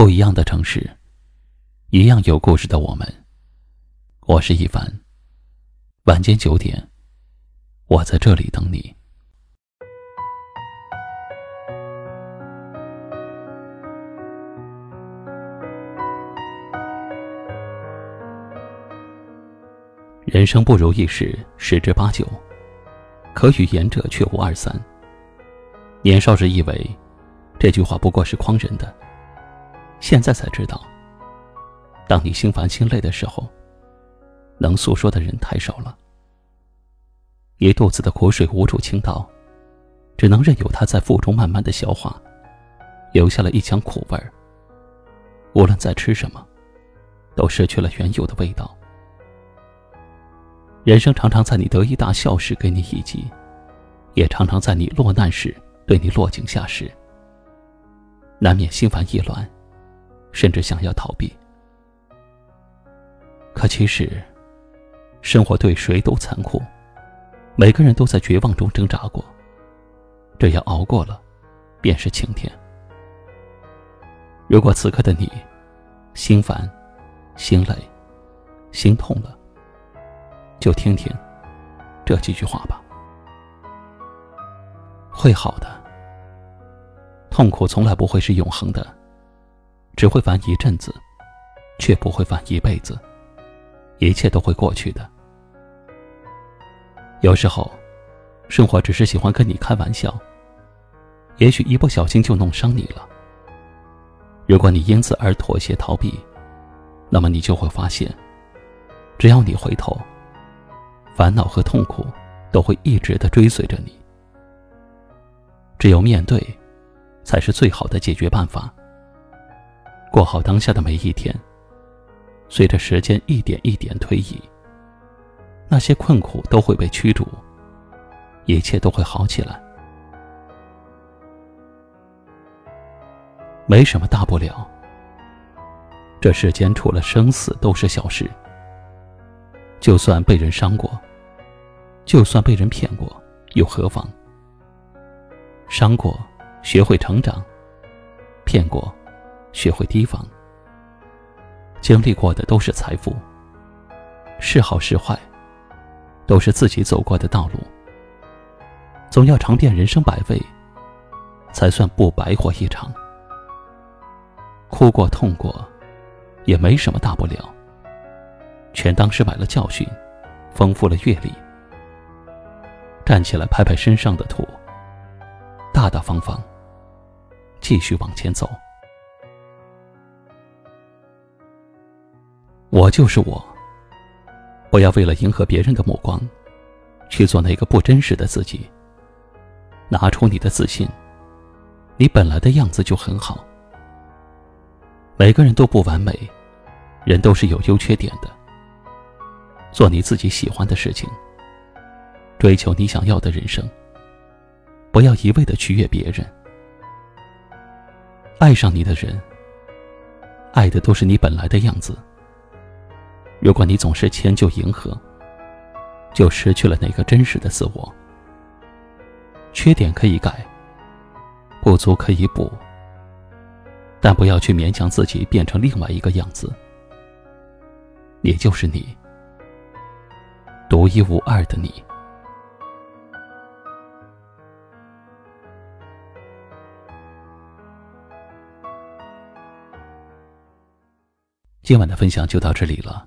不一样的城市，一样有故事的我们。我是一凡。晚间九点，我在这里等你。人生不如意事十之八九，可与言者却无二三。年少时以为，这句话不过是诓人的。现在才知道，当你心烦心累的时候，能诉说的人太少了。一肚子的苦水无处倾倒，只能任由它在腹中慢慢的消化，留下了一腔苦味儿。无论再吃什么，都失去了原有的味道。人生常常在你得意大笑时给你一击，也常常在你落难时对你落井下石，难免心烦意乱。甚至想要逃避，可其实，生活对谁都残酷，每个人都在绝望中挣扎过。只要熬过了，便是晴天。如果此刻的你，心烦、心累、心痛了，就听听这几句话吧。会好的，痛苦从来不会是永恒的。只会烦一阵子，却不会烦一辈子。一切都会过去的。有时候，生活只是喜欢跟你开玩笑。也许一不小心就弄伤你了。如果你因此而妥协逃避，那么你就会发现，只要你回头，烦恼和痛苦都会一直的追随着你。只有面对，才是最好的解决办法。过好当下的每一天。随着时间一点一点推移，那些困苦都会被驱逐，一切都会好起来。没什么大不了。这世间除了生死都是小事。就算被人伤过，就算被人骗过，又何妨？伤过，学会成长；骗过。学会提防，经历过的都是财富。是好是坏，都是自己走过的道路。总要尝遍人生百味，才算不白活一场。哭过痛过，也没什么大不了。全当是买了教训，丰富了阅历。站起来，拍拍身上的土，大大方方，继续往前走。我就是我。不要为了迎合别人的目光，去做那个不真实的自己。拿出你的自信，你本来的样子就很好。每个人都不完美，人都是有优缺点的。做你自己喜欢的事情，追求你想要的人生。不要一味的取悦别人。爱上你的人，爱的都是你本来的样子。如果你总是迁就迎合，就失去了那个真实的自我。缺点可以改，不足可以补，但不要去勉强自己变成另外一个样子。你就是你，独一无二的你。今晚的分享就到这里了。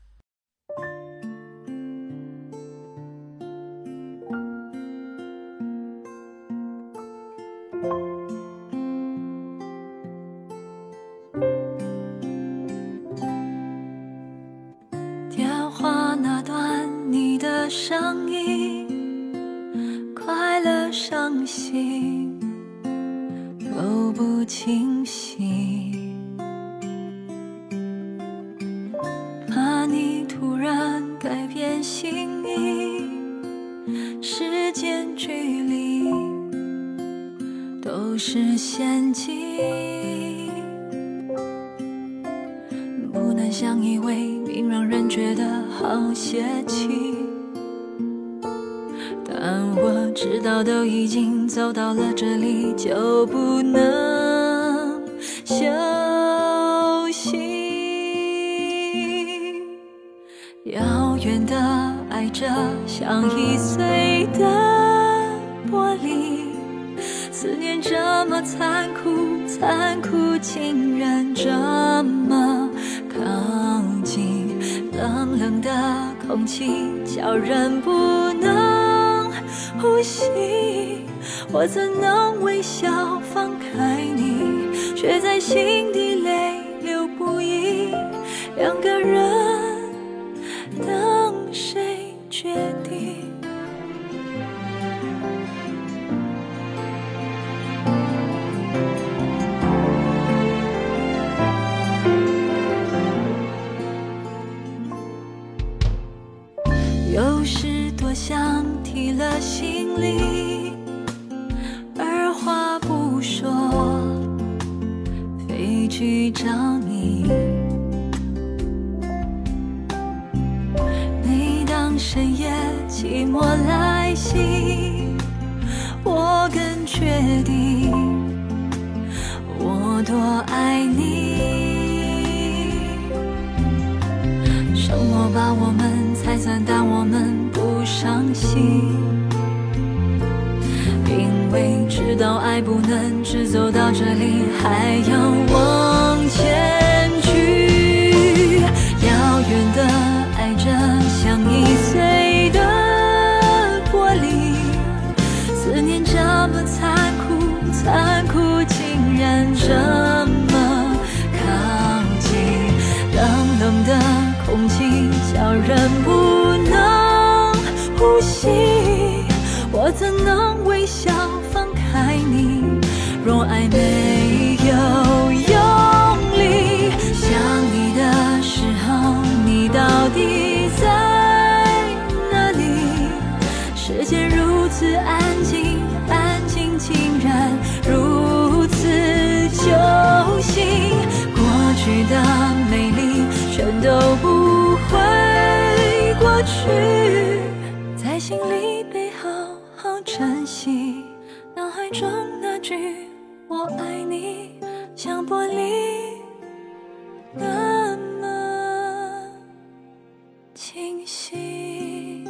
声音，快乐伤心都不清晰，怕你突然改变心意，时间距离都是陷阱。不能相依为命让人觉得好泄气，但我知道都已经走到了这里，就不能休息。遥远的爱着，像易碎的玻璃，思念这么残酷，残酷竟然这么靠近。冷冷的空气叫人不能，我怎能微笑放开你，却在心底泪流不已。两个人。不能只走到这里，还要往前去，遥远的爱着像易碎的玻璃。思念这么。残酷残酷竟然这么靠近，冷冷的空气叫人不能呼吸。我怎能微笑放开？我爱没有用力，想你的时候，你到底在哪里？世界如此安静，安静竟然。如此揪心，过去的美丽全都不会过去，在心里被好好珍惜。脑海中那句我爱你像玻璃那么清晰。